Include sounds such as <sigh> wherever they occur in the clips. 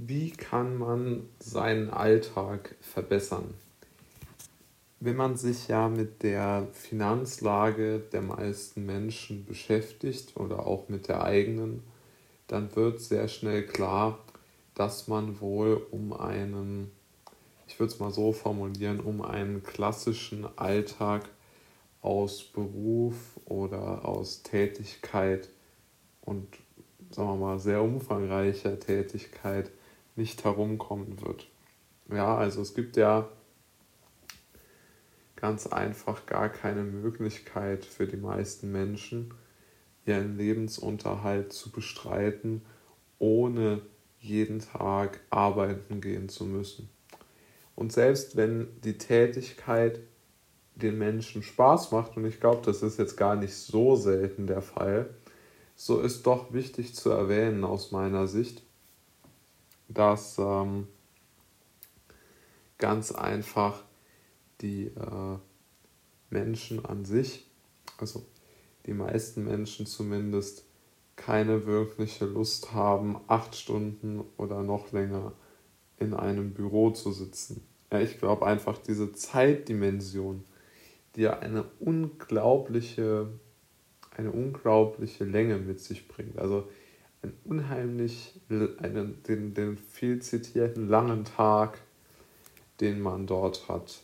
Wie kann man seinen Alltag verbessern? Wenn man sich ja mit der Finanzlage der meisten Menschen beschäftigt oder auch mit der eigenen, dann wird sehr schnell klar, dass man wohl um einen, ich würde es mal so formulieren, um einen klassischen Alltag aus Beruf oder aus Tätigkeit und sagen wir mal sehr umfangreicher Tätigkeit nicht herumkommen wird. Ja, also es gibt ja ganz einfach gar keine Möglichkeit für die meisten Menschen, ihren Lebensunterhalt zu bestreiten, ohne jeden Tag arbeiten gehen zu müssen. Und selbst wenn die Tätigkeit den Menschen Spaß macht, und ich glaube, das ist jetzt gar nicht so selten der Fall, so ist doch wichtig zu erwähnen aus meiner Sicht, dass ähm, ganz einfach die äh, Menschen an sich, also die meisten Menschen zumindest, keine wirkliche Lust haben, acht Stunden oder noch länger in einem Büro zu sitzen. Ja, ich glaube einfach diese Zeitdimension, die ja eine unglaubliche, eine unglaubliche Länge mit sich bringt. Also ein unheimlich, einen, den, den viel zitierten langen Tag, den man dort hat,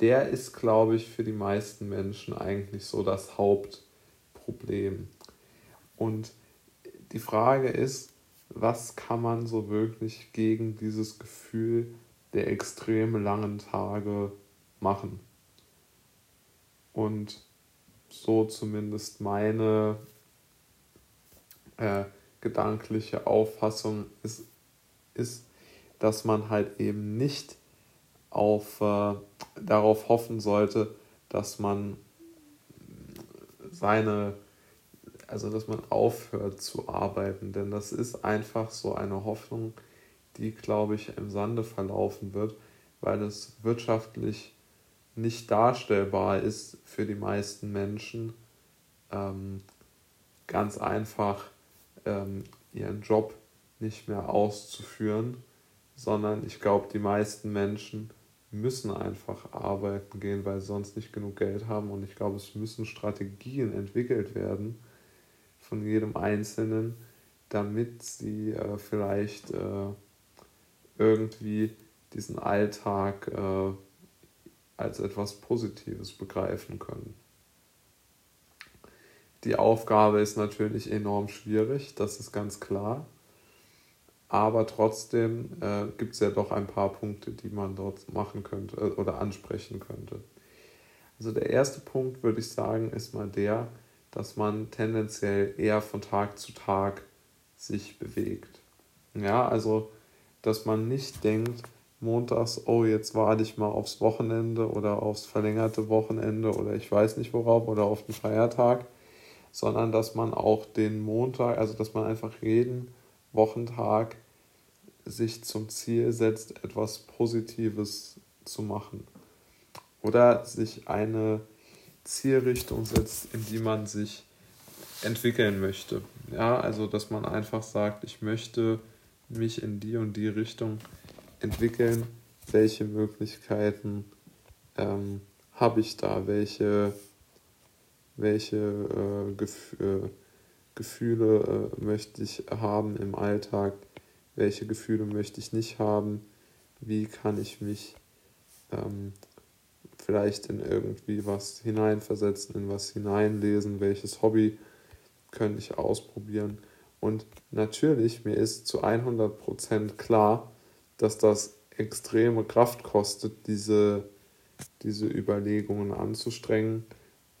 der ist, glaube ich, für die meisten Menschen eigentlich so das Hauptproblem. Und die Frage ist, was kann man so wirklich gegen dieses Gefühl der extrem langen Tage machen? Und so zumindest meine äh, gedankliche Auffassung ist, ist, dass man halt eben nicht auf, äh, darauf hoffen sollte, dass man seine, also dass man aufhört zu arbeiten, denn das ist einfach so eine Hoffnung, die, glaube ich, im Sande verlaufen wird, weil es wirtschaftlich nicht darstellbar ist für die meisten Menschen, ähm, ganz einfach ähm, ihren Job nicht mehr auszuführen, sondern ich glaube, die meisten Menschen müssen einfach arbeiten gehen, weil sie sonst nicht genug Geld haben. Und ich glaube, es müssen Strategien entwickelt werden von jedem Einzelnen, damit sie äh, vielleicht äh, irgendwie diesen Alltag äh, als etwas Positives begreifen können. Die Aufgabe ist natürlich enorm schwierig, das ist ganz klar. Aber trotzdem äh, gibt es ja doch ein paar Punkte, die man dort machen könnte äh, oder ansprechen könnte. Also der erste Punkt, würde ich sagen, ist mal der, dass man tendenziell eher von Tag zu Tag sich bewegt. Ja, also dass man nicht denkt, montags, oh, jetzt warte ich mal aufs Wochenende oder aufs verlängerte Wochenende oder ich weiß nicht worauf oder auf den Feiertag, sondern dass man auch den Montag, also dass man einfach jeden Wochentag sich zum Ziel setzt, etwas Positives zu machen. Oder sich eine Zielrichtung setzt, in die man sich entwickeln möchte. Ja, also dass man einfach sagt, ich möchte mich in die und die Richtung entwickeln, welche Möglichkeiten ähm, habe ich da, welche welche äh, Gef äh, Gefühle äh, möchte ich haben im Alltag, welche Gefühle möchte ich nicht haben, wie kann ich mich ähm, vielleicht in irgendwie was hineinversetzen, in was hineinlesen, welches Hobby könnte ich ausprobieren. Und natürlich, mir ist zu 100% klar, dass das extreme Kraft kostet, diese, diese Überlegungen anzustrengen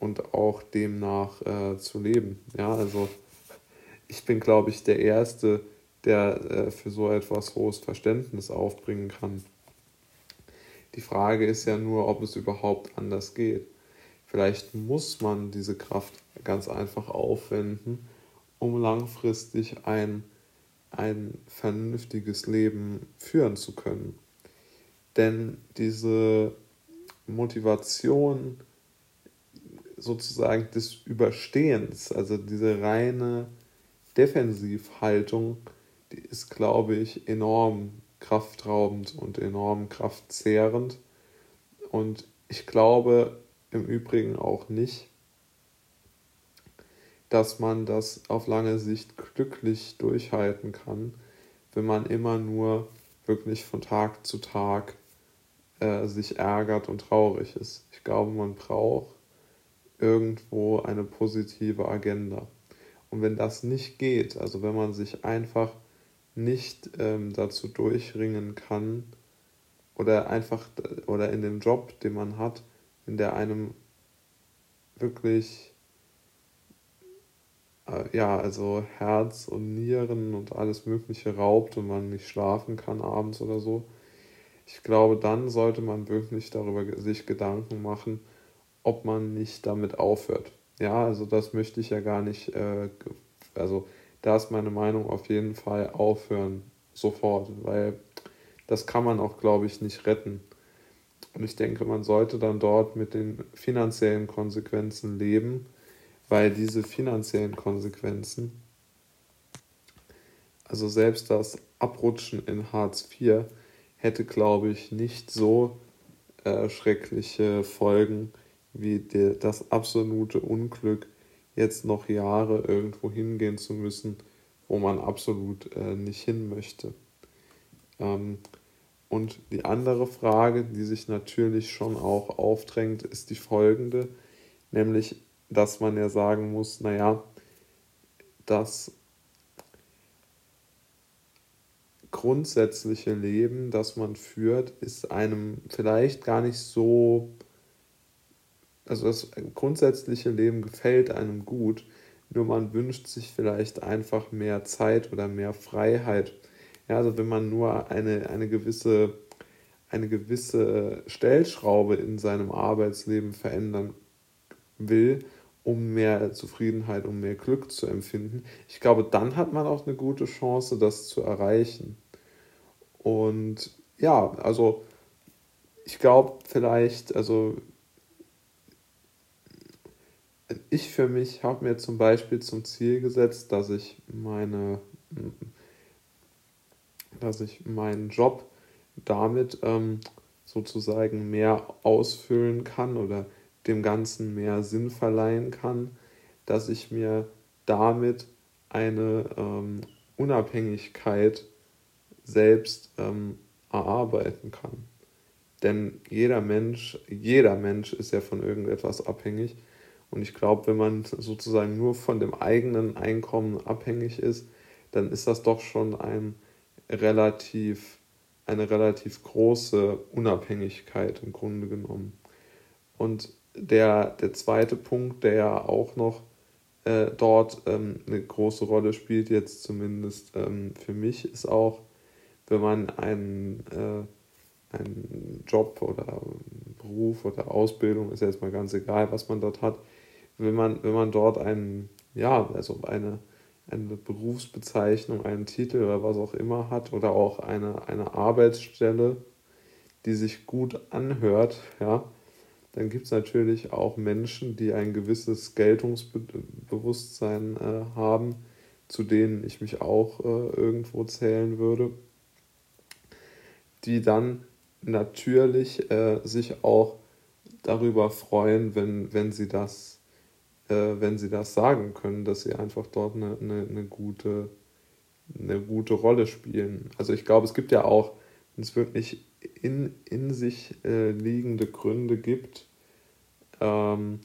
und auch demnach äh, zu leben. Ja, also ich bin, glaube ich, der Erste, der äh, für so etwas hohes Verständnis aufbringen kann. Die Frage ist ja nur, ob es überhaupt anders geht. Vielleicht muss man diese Kraft ganz einfach aufwenden, um langfristig ein, ein vernünftiges Leben führen zu können. Denn diese Motivation, sozusagen des Überstehens, also diese reine Defensivhaltung, die ist, glaube ich, enorm kraftraubend und enorm kraftzehrend. Und ich glaube im Übrigen auch nicht, dass man das auf lange Sicht glücklich durchhalten kann, wenn man immer nur wirklich von Tag zu Tag äh, sich ärgert und traurig ist. Ich glaube, man braucht irgendwo eine positive Agenda. Und wenn das nicht geht, also wenn man sich einfach nicht ähm, dazu durchringen kann oder einfach oder in dem Job, den man hat, in der einem wirklich äh, ja, also Herz und Nieren und alles Mögliche raubt und man nicht schlafen kann abends oder so. Ich glaube, dann sollte man wirklich darüber sich Gedanken machen, ob man nicht damit aufhört. Ja, also das möchte ich ja gar nicht, äh, also da ist meine Meinung auf jeden Fall aufhören, sofort, weil das kann man auch, glaube ich, nicht retten. Und ich denke, man sollte dann dort mit den finanziellen Konsequenzen leben, weil diese finanziellen Konsequenzen, also selbst das Abrutschen in Hartz IV, hätte, glaube ich, nicht so äh, schreckliche Folgen wie die, das absolute Unglück, jetzt noch Jahre irgendwo hingehen zu müssen, wo man absolut äh, nicht hin möchte. Ähm, und die andere Frage, die sich natürlich schon auch aufdrängt, ist die folgende, nämlich, dass man ja sagen muss, naja, das grundsätzliche Leben, das man führt, ist einem vielleicht gar nicht so also das grundsätzliche Leben gefällt einem gut, nur man wünscht sich vielleicht einfach mehr Zeit oder mehr Freiheit. Ja, also wenn man nur eine, eine, gewisse, eine gewisse Stellschraube in seinem Arbeitsleben verändern will, um mehr Zufriedenheit, um mehr Glück zu empfinden, ich glaube, dann hat man auch eine gute Chance, das zu erreichen. Und ja, also ich glaube vielleicht, also ich für mich habe mir zum Beispiel zum Ziel gesetzt, dass ich meine, dass ich meinen Job damit ähm, sozusagen mehr ausfüllen kann oder dem Ganzen mehr Sinn verleihen kann, dass ich mir damit eine ähm, Unabhängigkeit selbst ähm, erarbeiten kann. Denn jeder Mensch, jeder Mensch ist ja von irgendetwas abhängig und ich glaube, wenn man sozusagen nur von dem eigenen Einkommen abhängig ist, dann ist das doch schon ein relativ, eine relativ große Unabhängigkeit im Grunde genommen. Und der, der zweite Punkt, der ja auch noch äh, dort ähm, eine große Rolle spielt, jetzt zumindest ähm, für mich, ist auch, wenn man einen, äh, einen Job oder Beruf oder Ausbildung, ist jetzt mal ganz egal, was man dort hat, wenn man, wenn man dort einen, ja, also eine, eine Berufsbezeichnung, einen Titel oder was auch immer hat oder auch eine, eine Arbeitsstelle, die sich gut anhört, ja, dann gibt es natürlich auch Menschen, die ein gewisses Geltungsbewusstsein äh, haben, zu denen ich mich auch äh, irgendwo zählen würde, die dann natürlich äh, sich auch darüber freuen, wenn, wenn sie das wenn sie das sagen können, dass sie einfach dort eine, eine, eine, gute, eine gute Rolle spielen. Also ich glaube, es gibt ja auch, wenn es wirklich in, in sich äh, liegende Gründe gibt, ähm,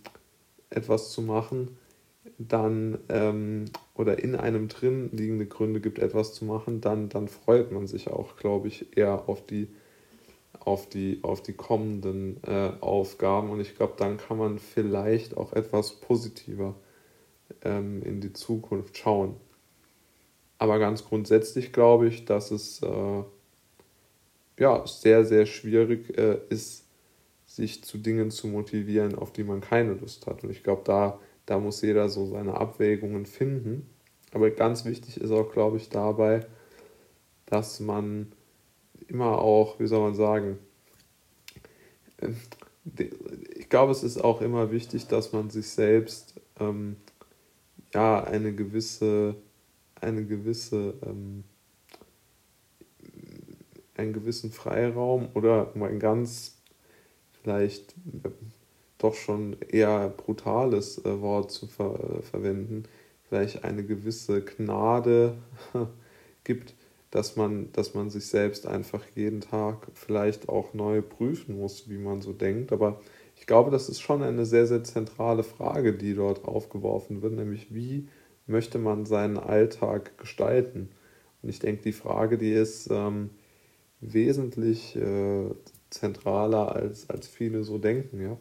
etwas zu machen, dann ähm, oder in einem drin liegende Gründe gibt, etwas zu machen, dann, dann freut man sich auch, glaube ich, eher auf die auf die, auf die kommenden äh, Aufgaben und ich glaube, dann kann man vielleicht auch etwas positiver ähm, in die Zukunft schauen. Aber ganz grundsätzlich glaube ich, dass es äh, ja, sehr, sehr schwierig äh, ist, sich zu Dingen zu motivieren, auf die man keine Lust hat. Und ich glaube, da, da muss jeder so seine Abwägungen finden. Aber ganz wichtig ist auch, glaube ich, dabei, dass man immer auch, wie soll man sagen, äh, ich glaube, es ist auch immer wichtig, dass man sich selbst ähm, ja eine gewisse, eine gewisse ähm, einen gewissen Freiraum oder um ein ganz vielleicht äh, doch schon eher brutales äh, Wort zu ver verwenden, vielleicht eine gewisse Gnade <laughs> gibt, dass man, dass man sich selbst einfach jeden Tag vielleicht auch neu prüfen muss, wie man so denkt. Aber ich glaube, das ist schon eine sehr, sehr zentrale Frage, die dort aufgeworfen wird, nämlich wie möchte man seinen Alltag gestalten? Und ich denke, die Frage, die ist ähm, wesentlich äh, zentraler, als, als viele so denken, ja.